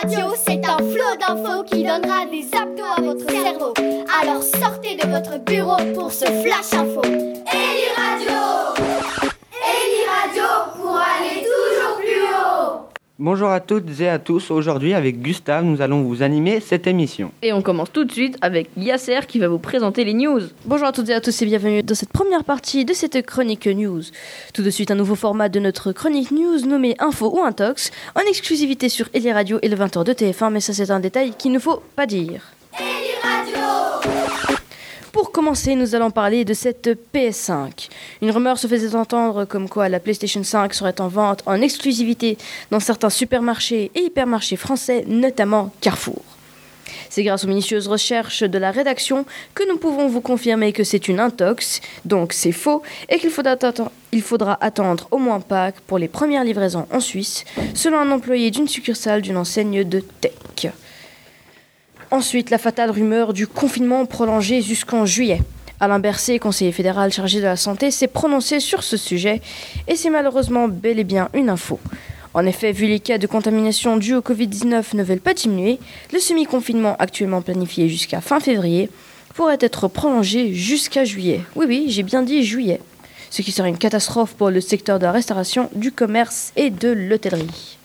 Radio, c'est un flot d'infos qui donnera des abdos à votre cerveau. Alors sortez de votre bureau pour ce flash info. Eli Radio Eli Radio pour aller toujours plus haut Bonjour à toutes et à tous. Aujourd'hui, avec Gustave, nous allons vous animer cette émission. Et on commence tout de suite avec Yasser qui va vous présenter les news. Bonjour à toutes et à tous et bienvenue dans cette première partie de cette chronique news. Tout de suite un nouveau format de notre chronique news nommé Info ou Intox, en exclusivité sur Eli Radio et le 20h de TF1, mais ça c'est un détail qu'il ne faut pas dire. Pour commencer, nous allons parler de cette PS5. Une rumeur se faisait entendre comme quoi la PlayStation 5 serait en vente en exclusivité dans certains supermarchés et hypermarchés français, notamment Carrefour. C'est grâce aux minutieuses recherches de la rédaction que nous pouvons vous confirmer que c'est une intox, donc c'est faux, et qu'il faudra attendre au moins Pâques pour les premières livraisons en Suisse, selon un employé d'une succursale d'une enseigne de tech. Ensuite, la fatale rumeur du confinement prolongé jusqu'en juillet. Alain Berset, conseiller fédéral chargé de la santé, s'est prononcé sur ce sujet et c'est malheureusement bel et bien une info. En effet, vu les cas de contamination dus au Covid-19 ne veulent pas diminuer, le semi-confinement actuellement planifié jusqu'à fin février pourrait être prolongé jusqu'à juillet. Oui, oui, j'ai bien dit juillet. Ce qui serait une catastrophe pour le secteur de la restauration, du commerce et de l'hôtellerie.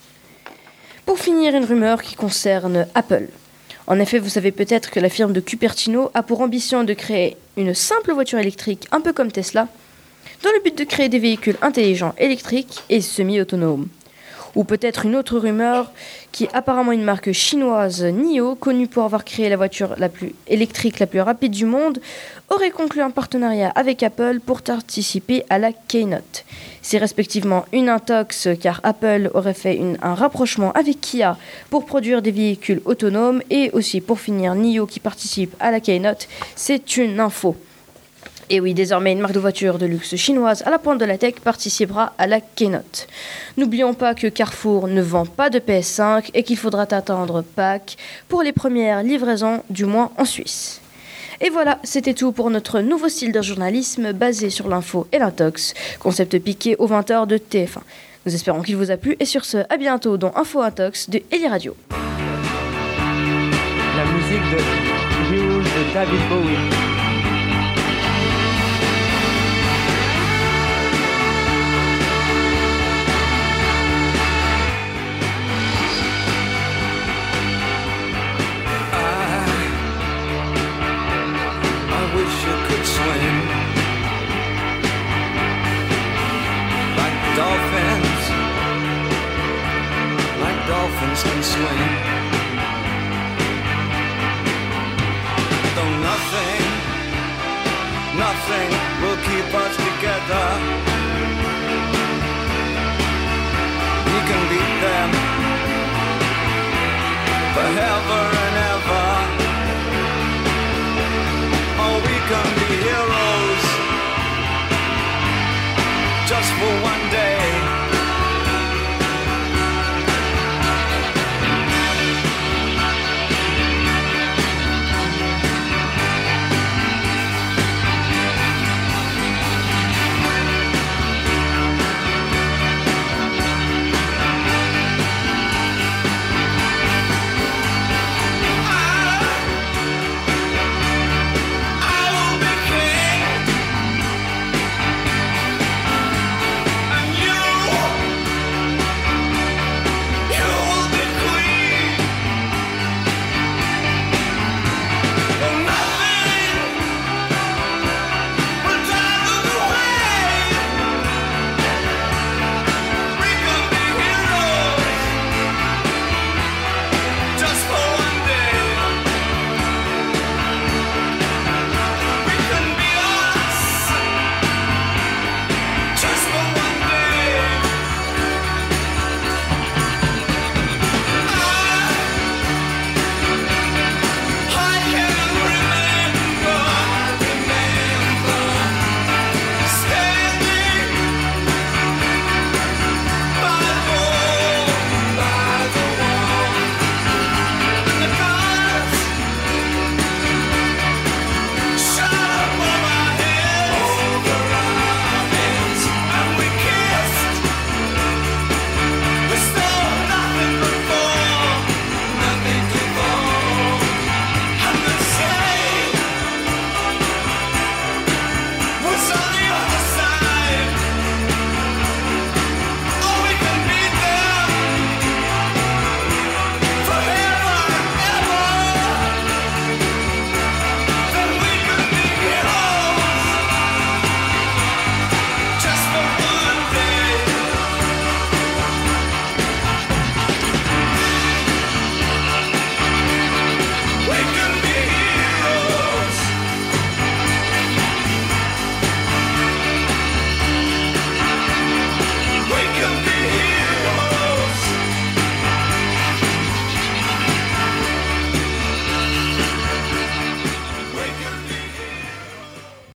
Pour finir, une rumeur qui concerne Apple. En effet, vous savez peut-être que la firme de Cupertino a pour ambition de créer une simple voiture électrique, un peu comme Tesla, dans le but de créer des véhicules intelligents électriques et semi-autonomes. Ou peut-être une autre rumeur qui apparemment une marque chinoise NIO, connue pour avoir créé la voiture la plus électrique la plus rapide du monde, aurait conclu un partenariat avec Apple pour participer à la Keynote. C'est respectivement une intox car Apple aurait fait un rapprochement avec Kia pour produire des véhicules autonomes et aussi pour finir NIO qui participe à la Keynote. C'est une info. Et oui, désormais, une marque de voiture de luxe chinoise à la pointe de la tech participera à la Keynote. N'oublions pas que Carrefour ne vend pas de PS5 et qu'il faudra attendre Pâques pour les premières livraisons, du moins en Suisse. Et voilà, c'était tout pour notre nouveau style de journalisme basé sur l'info et l'intox, concept piqué aux 20h de TF1. Nous espérons qu'il vous a plu et sur ce, à bientôt dans Info Intox de Eli Radio. La musique de de David Bowie. Dolphins, like dolphins can swim. Though nothing, nothing will keep us together. We can beat them forever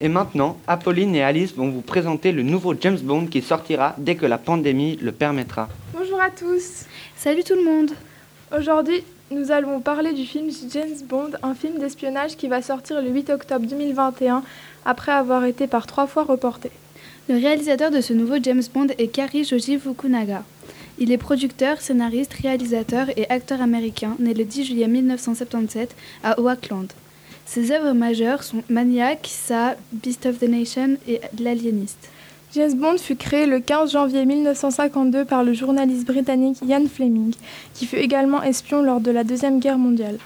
Et maintenant, Apolline et Alice vont vous présenter le nouveau James Bond qui sortira dès que la pandémie le permettra. Bonjour à tous. Salut tout le monde. Aujourd'hui, nous allons parler du film James Bond, un film d'espionnage qui va sortir le 8 octobre 2021 après avoir été par trois fois reporté. Le réalisateur de ce nouveau James Bond est Kari Joji Fukunaga. Il est producteur, scénariste, réalisateur et acteur américain, né le 10 juillet 1977 à Oakland. Ses œuvres majeures sont Maniac, Sa, Beast of the Nation et L'Aliéniste. James Bond fut créé le 15 janvier 1952 par le journaliste britannique Ian Fleming, qui fut également espion lors de la Deuxième Guerre mondiale.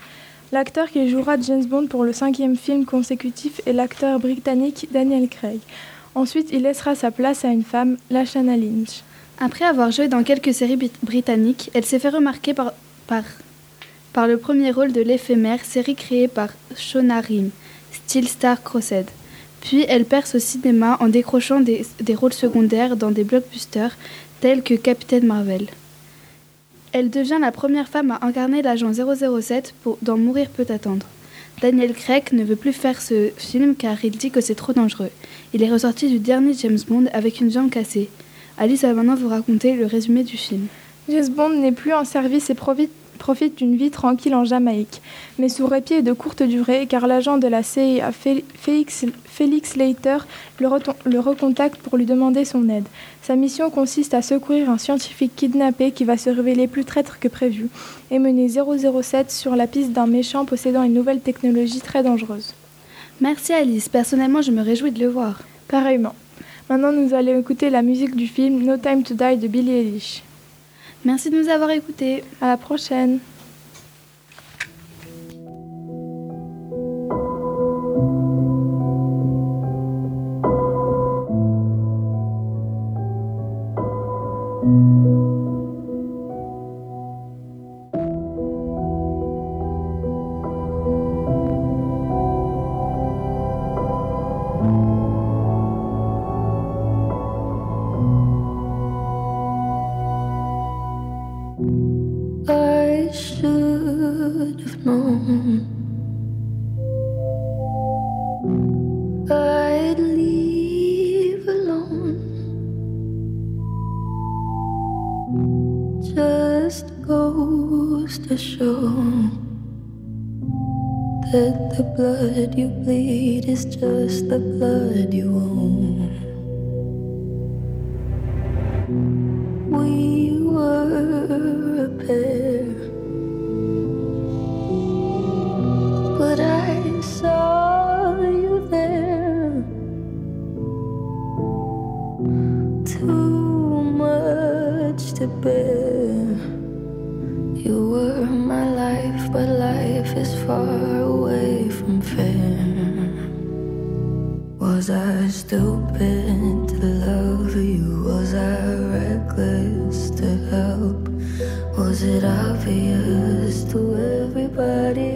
L'acteur qui jouera James Bond pour le cinquième film consécutif est l'acteur britannique Daniel Craig. Ensuite, il laissera sa place à une femme, Lashana Lynch. Après avoir joué dans quelques séries britanniques, elle s'est fait remarquer par, par, par le premier rôle de l'éphémère série créée par Shona Rhimes, Steel Star Crossed. Puis elle perce au cinéma en décrochant des, rôles secondaires dans des blockbusters tels que Captain Marvel. Elle devient la première femme à incarner l'agent 007 pour, dans Mourir peut attendre. Daniel Craig ne veut plus faire ce film car il dit que c'est trop dangereux. Il est ressorti du dernier James Bond avec une jambe cassée. Alice va maintenant vous raconter le résumé du film. James Bond n'est plus en service et profite, profite d'une vie tranquille en Jamaïque, mais sous répit de courte durée car l'agent de la CIA Félix, Félix Leiter le, le recontacte pour lui demander son aide. Sa mission consiste à secourir un scientifique kidnappé qui va se révéler plus traître que prévu et mener 007 sur la piste d'un méchant possédant une nouvelle technologie très dangereuse. Merci Alice, personnellement je me réjouis de le voir. Pareillement. Maintenant, nous allons écouter la musique du film No Time to Die de Billie Eilish. Merci de nous avoir écoutés. À la prochaine. I should have known I'd leave alone. Just goes to show that the blood you bleed is just the blood you own. Was I stupid to love you? Was I reckless to help? Was it obvious to everybody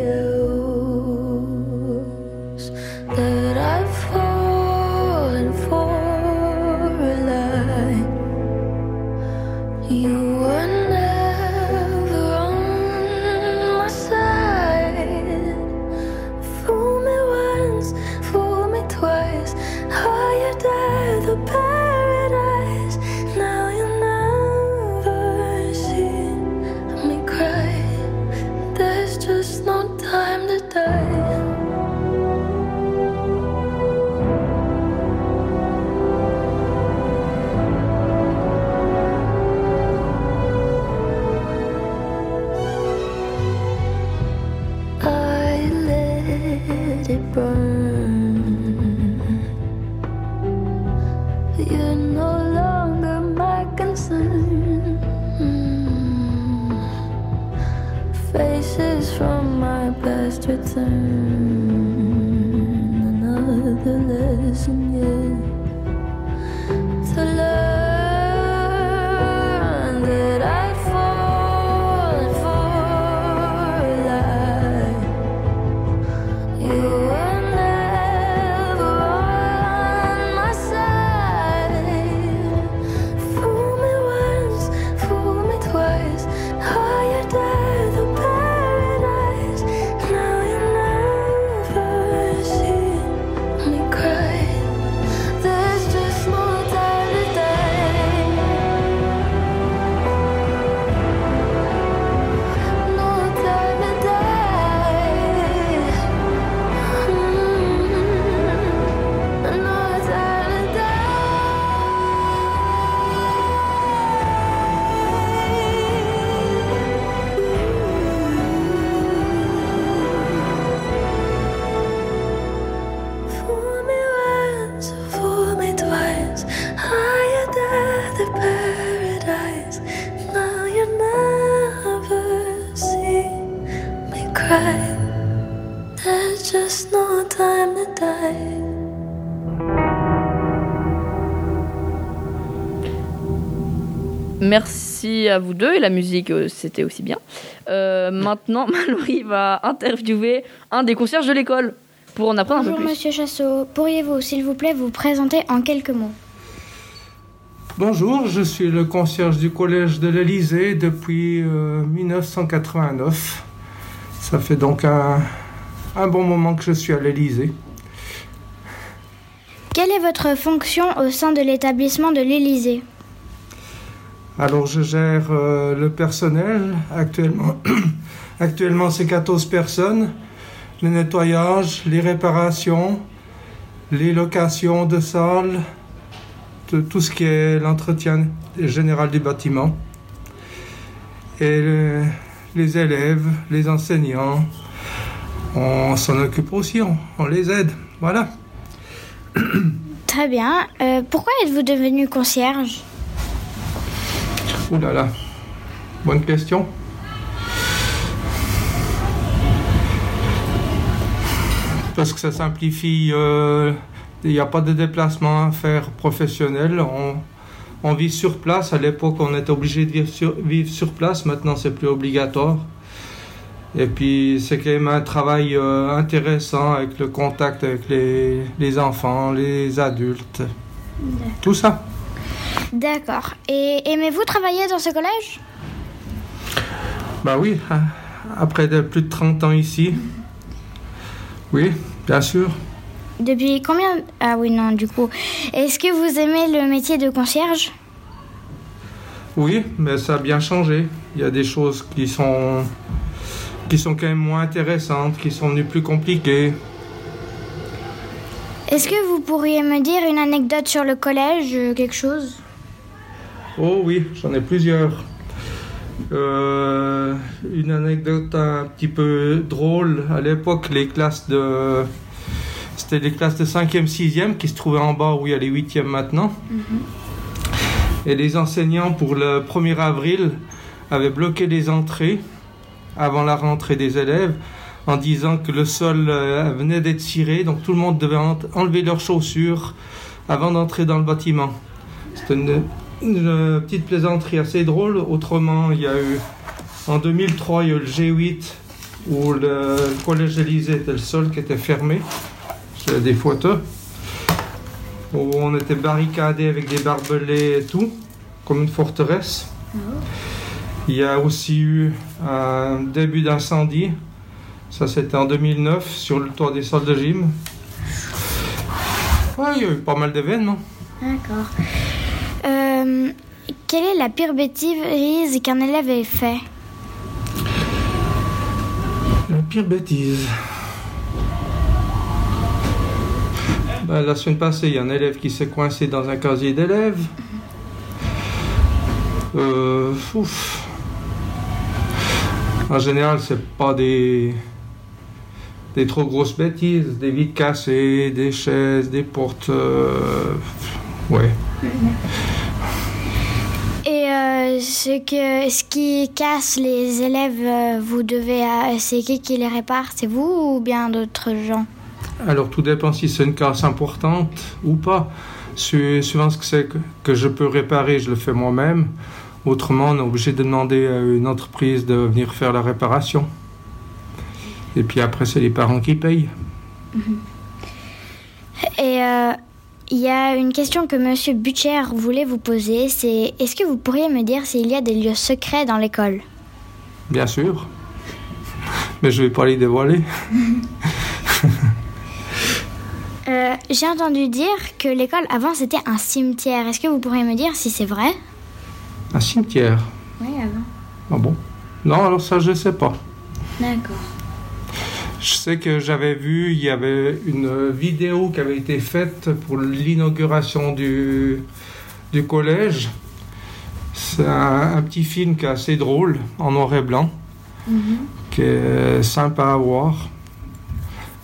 just no time to die. Merci à vous deux et la musique euh, c'était aussi bien. Euh, maintenant, Mallory va interviewer un des concierges de l'école pour en apprendre un Bonjour peu plus. Monsieur Chassot, pourriez-vous s'il vous plaît vous présenter en quelques mots? Bonjour, je suis le concierge du collège de l'Elysée depuis euh, 1989. Ça fait donc un, un bon moment que je suis à l'Elysée. Quelle est votre fonction au sein de l'établissement de l'Élysée? Alors je gère euh, le personnel actuellement. actuellement c'est 14 personnes. Le nettoyage, les réparations, les locations de salles, de tout ce qui est l'entretien général du bâtiment. Et le- les élèves, les enseignants, on s'en occupe aussi, on, on les aide. Voilà. Très bien. Euh, pourquoi êtes-vous devenu concierge? Ouh là là. Bonne question. Parce que ça simplifie. euh, Il n'y a pas de déplacement à faire professionnel. On, on vit sur place. À l'époque, on était obligé de vivre sur, vivre sur place. Maintenant, c'est plus obligatoire. Et puis, c'est quand même un travail euh, intéressant avec le contact avec les, les enfants, les adultes. Tout ça. D'accord. Et aimez-vous travailler dans ce collège? Bah oui, hein, après de plus de 30 ans ici. Oui, bien sûr. Depuis combien Ah oui, non, du coup. Est-ce que vous aimez le métier de concierge? Oui, mais ça a bien changé. Il y a des choses qui sont qui sont quand même moins intéressantes, qui sont devenues plus compliquées. Est-ce que vous pourriez me dire une anecdote sur le collège, euh, quelque chose? Oh oui, j'en ai plusieurs. Euh, une anecdote un petit peu drôle. À l'époque, les classes de... C'était les classes de 5e, 6e qui se trouvaient en bas où il y a les 8e maintenant. Et les enseignants, pour le 1er avril, avaient bloqué les entrées avant la rentrée des élèves en disant que le sol euh, venait d'être ciré, donc tout le monde devait en- enlever leurs chaussures avant d'entrer dans le bâtiment. C'était une, euh, petite plaisanterie assez drôle. Autrement, il y a eu en 2003, il y a eu le G8 où le, collège Élysée était le seul qui était fermé. J'ai des photos où on était barricadé avec des barbelés et tout, comme une forteresse. Il y a aussi eu un début d'incendie. Ça, c'était en 2009 sur le toit des salles de gym. Ouais, il y a eu pas mal d'événements. D'accord. Euh, quelle est la pire bêtise qu'un élève ait fait? La pire bêtise. Ben, la semaine passée, il y a un élève qui s'est coincé dans un casier d'élèves. Euh, ouf. En général, c'est pas des, des trop grosses bêtises, des vitres cassées, des chaises, des portes. euh, ouais. Et euh, ce, que, ce qui casse les élèves, euh, vous devez. euh, c'est qui qui les répare? C'est vous ou bien d'autres gens? Alors tout dépend si c'est une casse importante ou pas. Su- Suivant ce que c'est que, que je peux réparer, je le fais moi-même. Autrement, on est obligé de demander à une entreprise de venir faire la réparation. Et puis après, c'est les parents qui payent. Et euh, il y a une question que Monsieur Butcher voulait vous poser c'est est-ce que vous pourriez me dire s'il y a des lieux secrets dans l'école? Bien sûr. Mais je vais pas les dévoiler. Euh, J'ai entendu dire que l'école avant c'était un cimetière. Est-ce que vous pourriez me dire si c'est vrai? Un cimetière. Oui, avant. Ah bon? Non, alors ça, je sais pas. D'accord. Je sais que j'avais vu, il y avait une vidéo qui avait été faite pour l'inauguration du, du collège. C'est un, un petit film qui est assez drôle, en noir et blanc, qui est sympa à voir.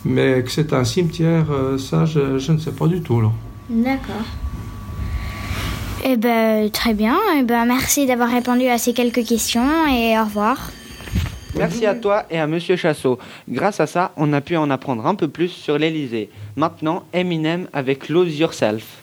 Mais que c'est un cimetière, euh, ça, je, je ne sais pas du tout. D'accord. Eh ben, très bien. Eh ben, merci d'avoir répondu à ces quelques questions et au revoir. Merci à toi et à Monsieur Chassot. Grâce à ça, on a pu en apprendre un peu plus sur l'Elysée. Maintenant, Eminem avec Lose Yourself.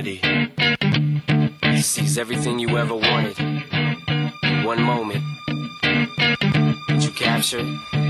eternity. He sees everything you ever wanted in one moment. that you capture it?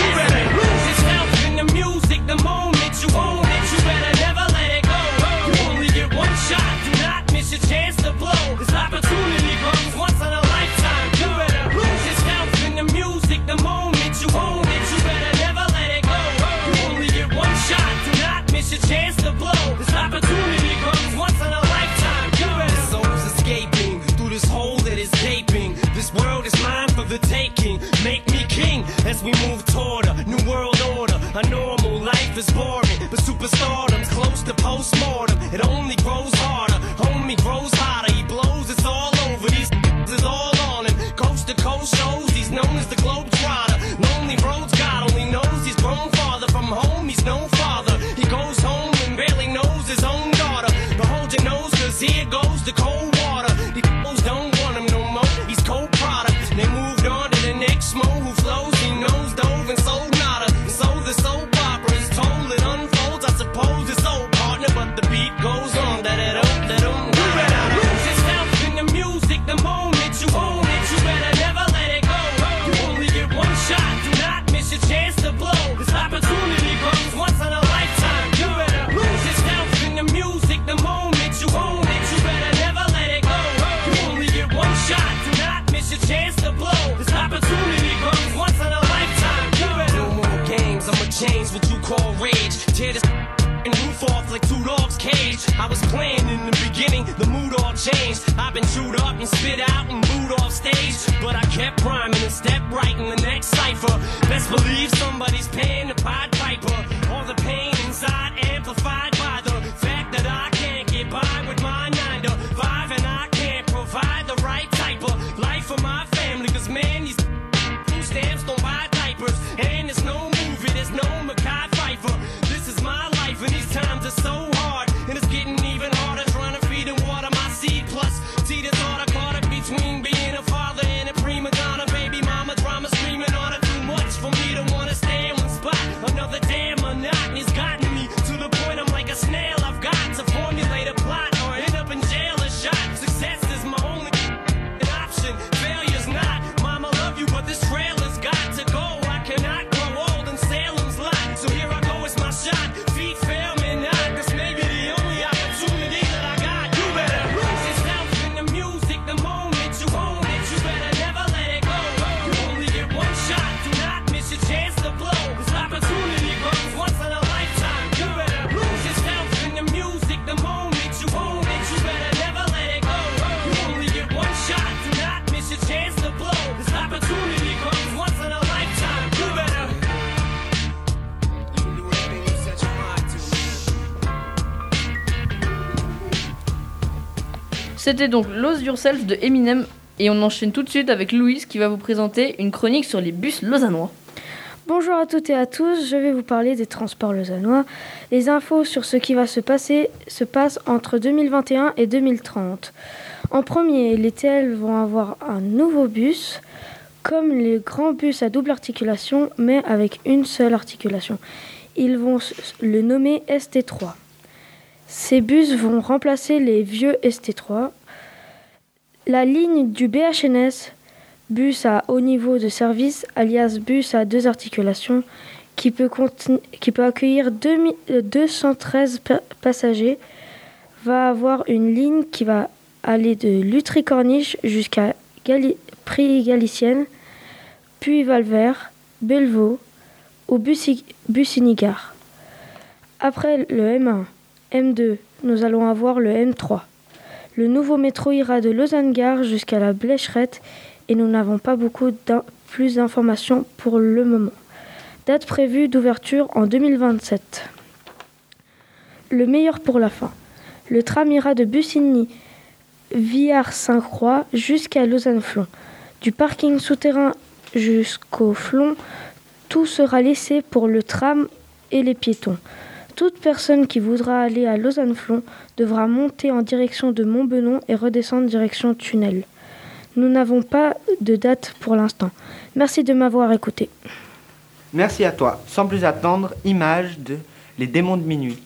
stage. I was playing in the beginning, the mood all changed. I've been chewed up and spit out and booed off stage. But I kept rhyming and stepped right in the next cipher. Best believe somebody's paying the Pied Piper. All the pain inside amplified. C'était donc Lose Yourself de Eminem et on enchaîne tout de suite avec Louise qui va vous présenter une chronique sur les bus lausannois. Bonjour à toutes et à tous, je vais vous parler des transports lausannois. Les infos sur ce qui va se passer se passent entre 2021 et 2030. En premier, les TL vont avoir un nouveau bus, comme les grands bus à double articulation, mais avec une seule articulation. Ils vont le nommer ST3. Ces bus vont remplacer les vieux ST3 la ligne du BHNS, bus à haut niveau de service, alias bus à deux articulations, qui peut, accueillir 2000 euh, 213 pa- passagers, va avoir une ligne qui va aller de Lutry-Corniche jusqu'à Gali- Prix Galicienne, puis Valvert, Bellevaux ou Bussy-Gare. Après le M1, M2, nous allons avoir le M3. Le nouveau métro ira de Lausanne-Gare jusqu'à la Blécherette et nous n'avons pas beaucoup plus d'informations pour le moment. Date prévue d'ouverture en 2027. Le meilleur pour la fin. Le tram ira de Bussigny, Villars-Saint-Croix jusqu'à Lausanne-Flon. Du parking souterrain jusqu'au Flon, tout sera laissé pour le tram et les piétons. Toute personne qui voudra aller à Lausanne-Flon devra monter en direction de Montbenon et redescendre direction tunnel. Nous n'avons pas de date pour l'instant. Merci de m'avoir écouté. Merci à toi. Sans plus attendre, image de Les démons de minuit.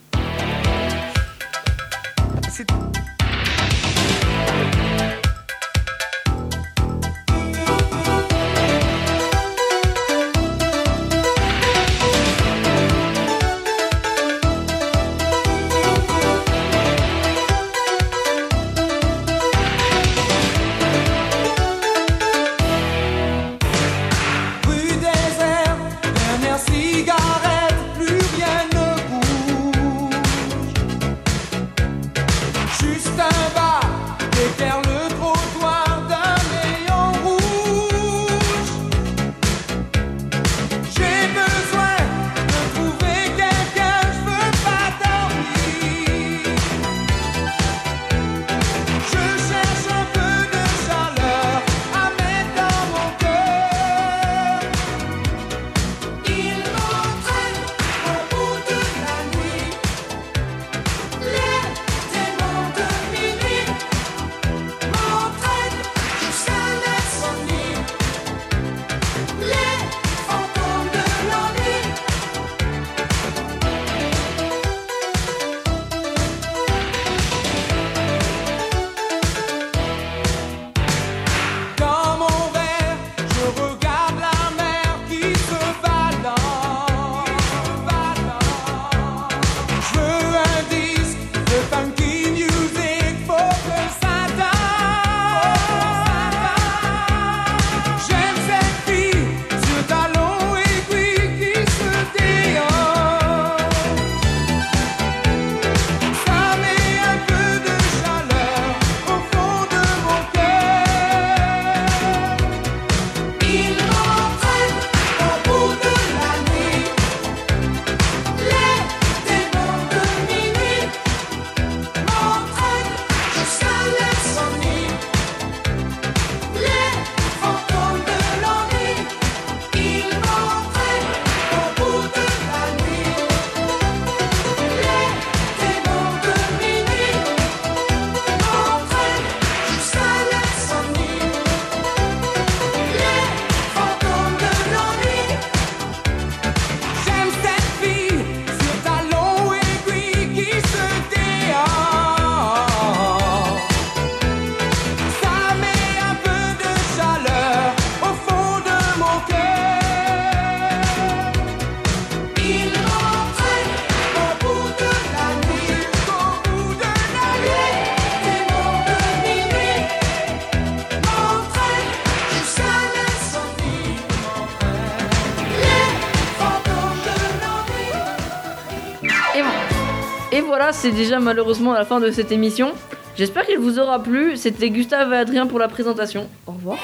c'est déjà malheureusement la fin de cette émission. J'espère qu'il vous aura plu. C'était Gustave et Adrien pour la présentation. Au revoir.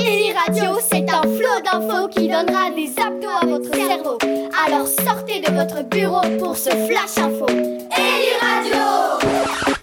Eli Radio, c'est un flot d'infos qui donnera des abdos à votre cerveau. Alors sortez de votre bureau pour ce flash info. Eli Radio